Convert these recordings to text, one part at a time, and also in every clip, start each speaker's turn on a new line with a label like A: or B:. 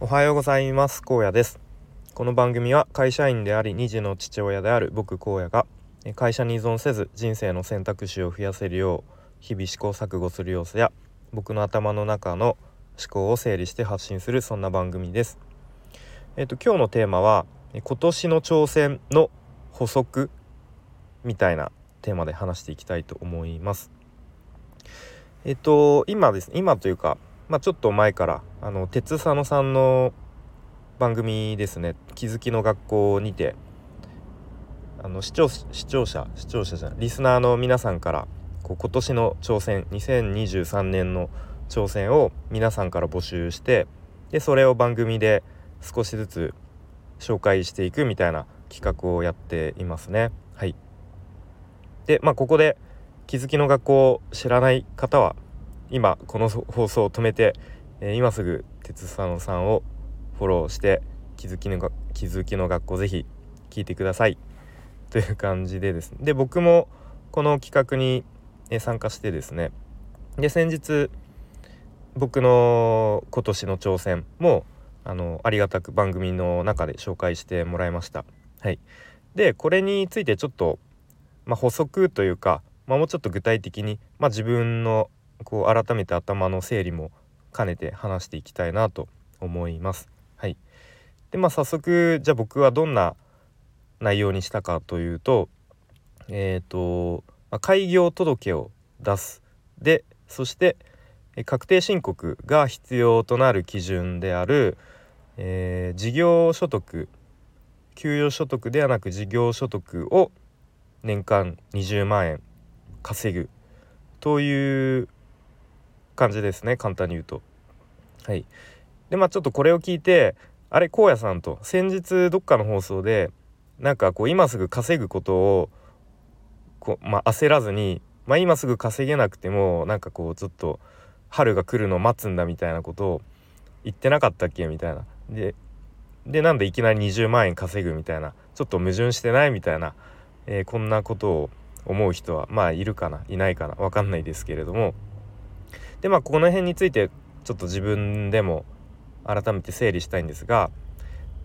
A: おはようございます。高野です。この番組は会社員であり2児の父親である僕荒野が会社に依存せず人生の選択肢を増やせるよう日々試行錯誤する様子や僕の頭の中の思考を整理して発信するそんな番組です。えっ、と今日のテーマは今年の挑戦の補足みたいなテーマで話していきたいと思います。えっ、と今ですね今というかまあ、ちょっと前からあの鉄佐野さんの番組ですね「気づきの学校」にてあの視聴視聴者視聴者じゃないリスナーの皆さんからこう今年の挑戦2023年の挑戦を皆さんから募集してでそれを番組で少しずつ紹介していくみたいな企画をやっていますね。はい、でまあここで気づきの学校を知らない方は今この放送を止めて、えー、今すぐ鉄佐野さんをフォローして気づきの気づきの学校ぜひ聞いてください。という感じでですね。で僕もこの企画に参加してですね。で先日僕の今年の挑戦もあのありがたく番組の中で紹介してもらいました。はい、でこれについてちょっと、まあ、補足というか、まあ、もうちょっと具体的に、まあ、自分のこう改めて頭の整理も兼ねて話していきたいなと思います。はい、でまあ早速じゃあ僕はどんな内容にしたかというとえっ、ー、と、まあ、開業届を出すでそして確定申告が必要となる基準である、えー、事業所得給与所得ではなく事業所得を年間20万円稼ぐという感じですね簡単に言うと。はい。でまあちょっとこれを聞いてあれ荒野さんと先日どっかの放送でなんかこう今すぐ稼ぐことをこう、まあ、焦らずに、まあ、今すぐ稼げなくてもなんかこうちょっと春が来るのを待つんだみたいなことを言ってなかったっけ？みたいな。ででなんでいきなり20万円稼ぐみたいな。ちょっと矛盾してないみたいな、えー、こんなことを思う人はまあいるかな？いないかな？分かんないですけれども。でまあこの辺についてちょっと自分でも改めて整理したいんですが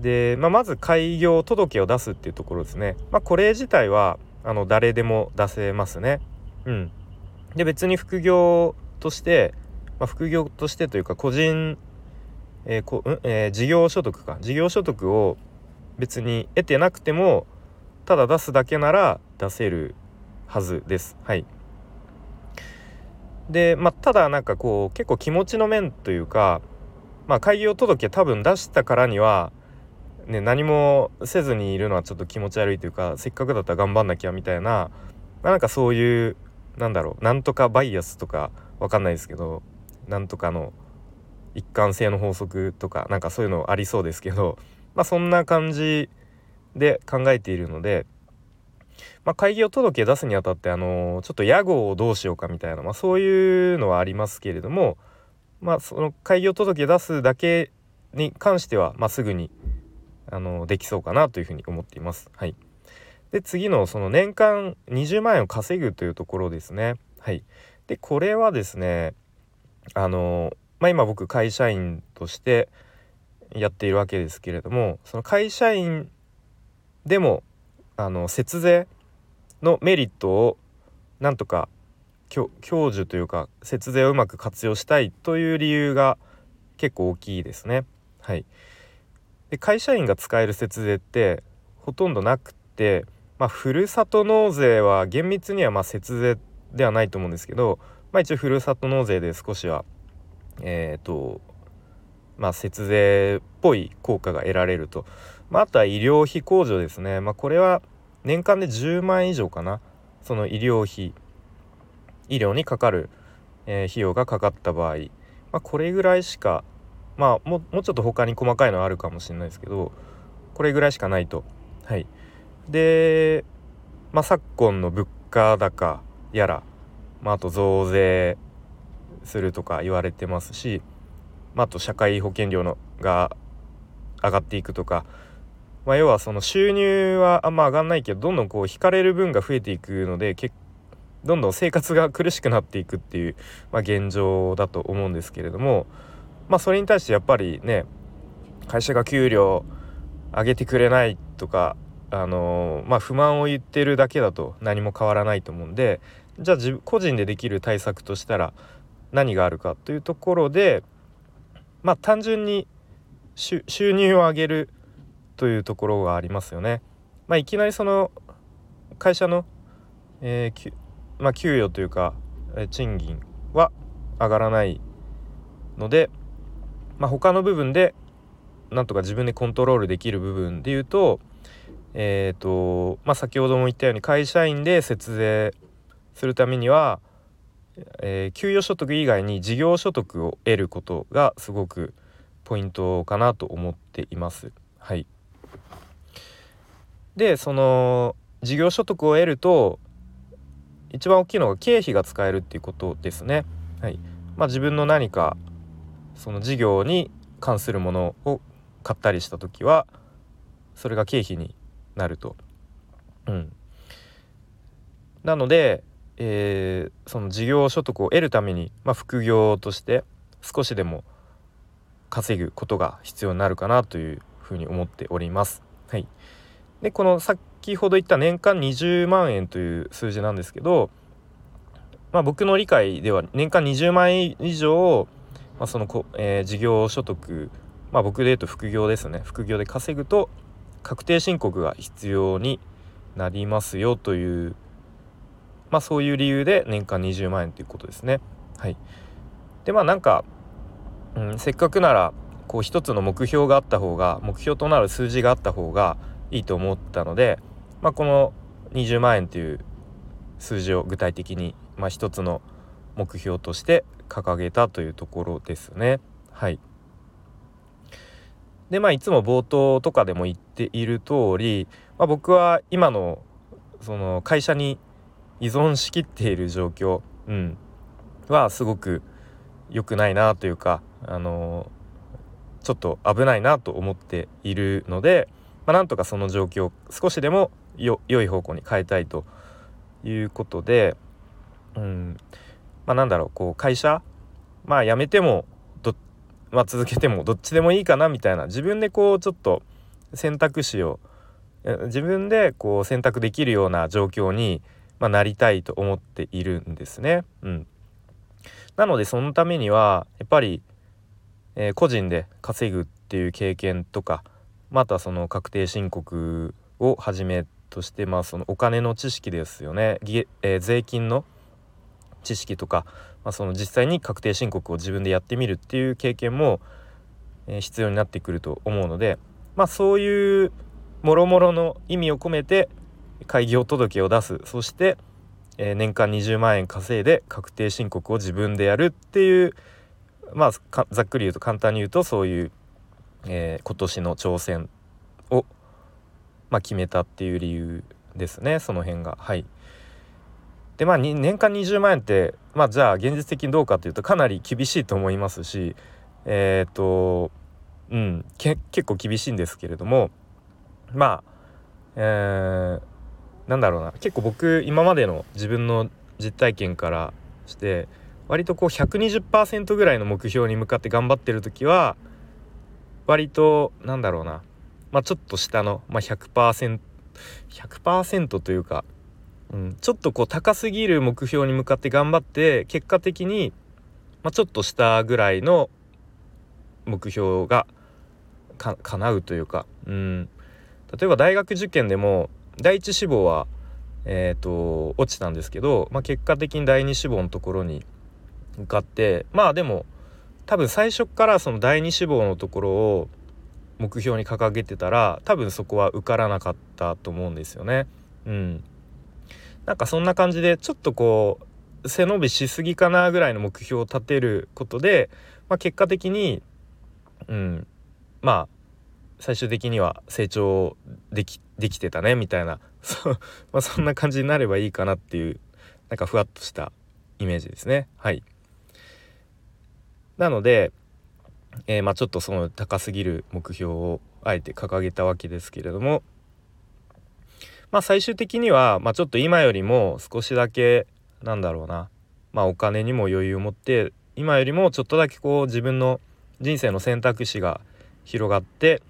A: で、まあ、まず開業届を出すっていうところですね、まあ、これ自体はあの誰でも出せますね。うん、で別に副業として、まあ、副業としてというか個人、えーこんえー、事業所得か事業所得を別に得てなくてもただ出すだけなら出せるはずです。はい。で、まあ、ただなんかこう結構気持ちの面というか、まあ、開業届多分出したからには、ね、何もせずにいるのはちょっと気持ち悪いというかせっかくだったら頑張んなきゃみたいな、まあ、なんかそういうなんだろうなんとかバイアスとかわかんないですけどなんとかの一貫性の法則とかなんかそういうのありそうですけど、まあ、そんな感じで考えているのでまあ、開業届け出すにあたってあのちょっと屋号をどうしようかみたいな、まあ、そういうのはありますけれども、まあ、その開業届け出すだけに関しては、まあ、すぐにあのできそうかなというふうに思っています。はい、で次のその年間20万円を稼ぐというところですね。はい、でこれはですねあの、まあ、今僕会社員としてやっているわけですけれどもその会社員でもあの節税のメリットをなんとか享受というか節税をうまく活用したいという理由が結構大きいですね。はい、で会社員が使える節税ってほとんどなくて、まあ、ふるさと納税は厳密にはま節税ではないと思うんですけど、まあ、一応ふるさと納税で少しはえっ、ー、とまあ、節税っぽい効果が得られると、まあ、あとは医療費控除ですね、まあ、これは年間で10万円以上かな。その医療費医療にかかる、えー、費用がかかった場合、まあ、これぐらいしかまあももうちょっと他に細かいのあるかもしれないですけどこれぐらいしかないと。はい、で、まあ、昨今の物価高やら、まあ、あと増税するとか言われてますし、まあ、と社会保険料のが上がっていくとか。まあ、要はその収入はあんま上がんないけどどんどんこう引かれる分が増えていくのでどんどん生活が苦しくなっていくっていう、まあ、現状だと思うんですけれども、まあ、それに対してやっぱりね会社が給料上げてくれないとかあのまあ不満を言ってるだけだと何も変わらないと思うんでじゃあ自個人でできる対策としたら何があるかというところでまあ単純に収入を上げるというところがありますよね。まあ、いきなりその会社の、えーまあ、給与というか、え賃金は上がらないので、まあ、他の部分でなんとか自分でコントロールできる部分で言うと,、えーとまあ、先ほども言ったように会社員で節税するためには、えー、給与所得以外に事業所得を得ることがすごくポイントかなと思っています。はい、でその事業所得を得ると一番大きいのが経費が使えるっていうことですね。はいまあ、自分の何かその事業に関するものを買ったりした時はそれが経費になると。うん、なので、えー、その事業所得を得るために、まあ、副業として少しでも稼ぐことが必要になるかなというふうに思っております。はい、でこの先ほど言った年間20万円という数字なんですけど、まあ、僕の理解では年間20万円以上、まあ、そのこ、えー、事業所得まあ僕で言うと副業ですね副業で稼ぐと確定申告が必要になりますよというまあそういう理由で年間20万円ということですね。はい、でまあなんか、うん、せっかくならこう一つの目標があった方が目標となる数字があった方がいいと思ったので、まあ、この20万円という数字を具体的に、まあ、一つの目標として掲げたというところですね。はいでまあいつも冒頭とかでも言っている通り、まあ、僕は今のその会社に依存しきっている状況、うん、はすごく良くないなというか、あのちょっと危ないなと思っているので、まあ、なんとかその状況を少しでも良い方向に変えたいということで、うんまあ、なんだろうこう会社まあ辞めてもまあ、続けてもどっちでもいいかなみたいな自分でこうちょっと選択肢を自分でこう選択できるような状況に、まあ、なりたいと思っているんですね。うん、なのでそのためにはやっぱり、えー、個人で稼ぐっていう経験とかまたその確定申告をはじめとしてまあそのお金の知識ですよね、えー、税金の知識とか、まあ、その実際に確定申告を自分でやってみるっていう経験も、えー、必要になってくると思うので、まあ、そういうもろもろの意味を込めて開業届を出す。そして、えー、年間20万円稼いで確定申告を自分でやるっていうまあざっくり言うと簡単に言うとそういう、えー、今年の挑戦を、まあ、決めたっていう理由ですね。その辺が。はい。でまあ年間20万円ってまあじゃあ現実的にどうかというとかなり厳しいと思いますしえっ、とうん。結構厳しいんですけれどもまあえー、なんだろうな。結構僕今までの自分の実体験からして割とこう120%ぐらいの目標に向かって頑張ってる時は割となんだろうな。まあちょっと下の、まあ100%、100%というかうん、ちょっとこう高すぎる目標に向かって頑張って結果的に、まあ、ちょっと下ぐらいの目標がか叶うというか、うん、例えば大学受験でも第一志望は、えーと、落ちたんですけど、まあ、結果的に第二志望のところに向かってまあでも多分最初からその第二志望のところを目標に掲げてたら多分そこは受からなかったと思うんですよね。うん、なんかそんな感じでちょっとこう背伸びしすぎかなぐらいの目標を立てることで、まあ、結果的に、うん、まあ最終的には成長できできてたねみたいな。そ, まあ、そんな感じになればいいかなっていうなんかふわっとしたイメージですね。はい。なので、えー、まあ、ちょっとその高すぎる目標をあえて掲げたわけですけれどもまあ最終的には、まあ、ちょっと今よりも少しだけなんだろうな、まあ、お金にも余裕を持って今よりもちょっとだけこう自分の人生の選択肢が広がって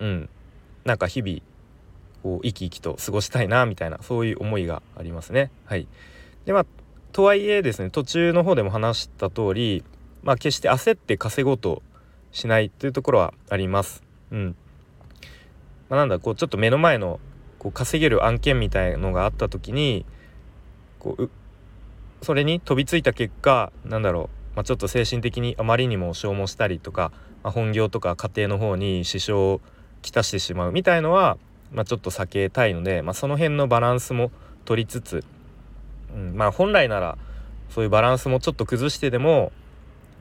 A: うんなんか日々こう生き生きと過ごしたいなみたいなそういう思いがありますね。はい、でまあとはいえですね途中の方でも話した通りまあ決して焦って稼ごうとしないというところはあります。うんまあ、なんだこうちょっと目の前のこう稼げる案件みたいのがあった時にこうそれに飛びついた結果なんだろう、まあ、ちょっと精神的にあまりにも消耗したりとか、まあ、本業とか家庭の方に支障をきたしてしまうみたいのは、まあ、ちょっと避けたいので、まあ、その辺のバランスも取りつつ、うん、まあ本来ならそういうバランスもちょっと崩してでも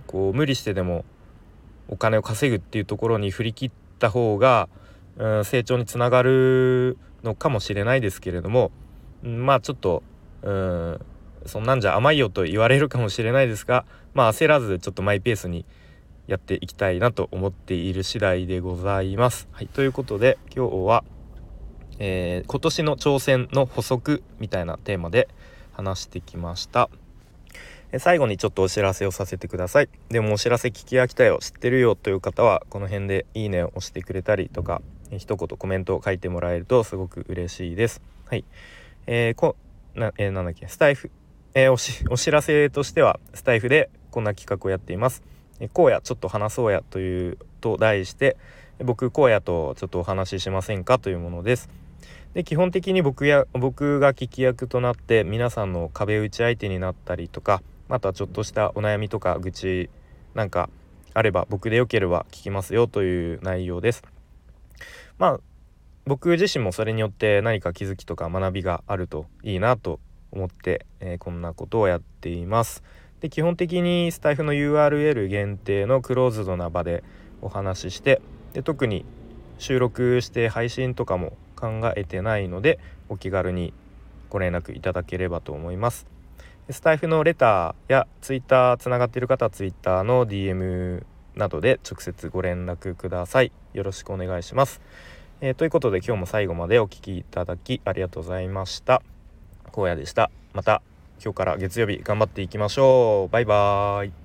A: こう無理してでもお金を稼ぐっていうところに振り切った方が、うん、成長につながるのかもしれないですけれども、うん、まあちょっとうんそんなんじゃ甘いよと言われるかもしれないですがまあ焦らずちょっとマイペースにやっていきたいなと思っている次第でございます。はい、ということで今日は、えー、今年の挑戦の補足みたいなテーマで話してきました。最後にちょっとお知らせをさせてください。でもお知らせ聞き飽きたよ、知ってるよという方はこの辺でいいねを押してくれたりとか、一言コメントを書いてもらえるとすごく嬉しいです。はい。えー、こな、えー、なんだっけ、スタイフ、えー、おし、お知らせとしては、スタイフでこんな企画をやっています。荒野ちょっと話そうやというと題して、僕荒野とちょっとお話ししませんかというものです。で基本的に僕や僕が聞き役となって皆さんの壁打ち相手になったりとかまたちょっとしたお悩みとか愚痴なんかあれば僕でよければ聞きますよという内容です。まあ僕自身もそれによって何か気づきとか学びがあるといいなと思って、えー、こんなことをやっています。で基本的にスタイフの URL 限定のクローズドな場でお話ししてで特に収録して配信とかも考えてないのでお気軽にご連絡いただければと思います。スタイフのレターや Twitter つながっている方は Twitter の DM などで直接ご連絡ください。よろしくお願いします。えー、ということで今日も最後までお聴きいただきありがとうございました荒野でしたまた今日から月曜日頑張っていきましょう。バイバーイ。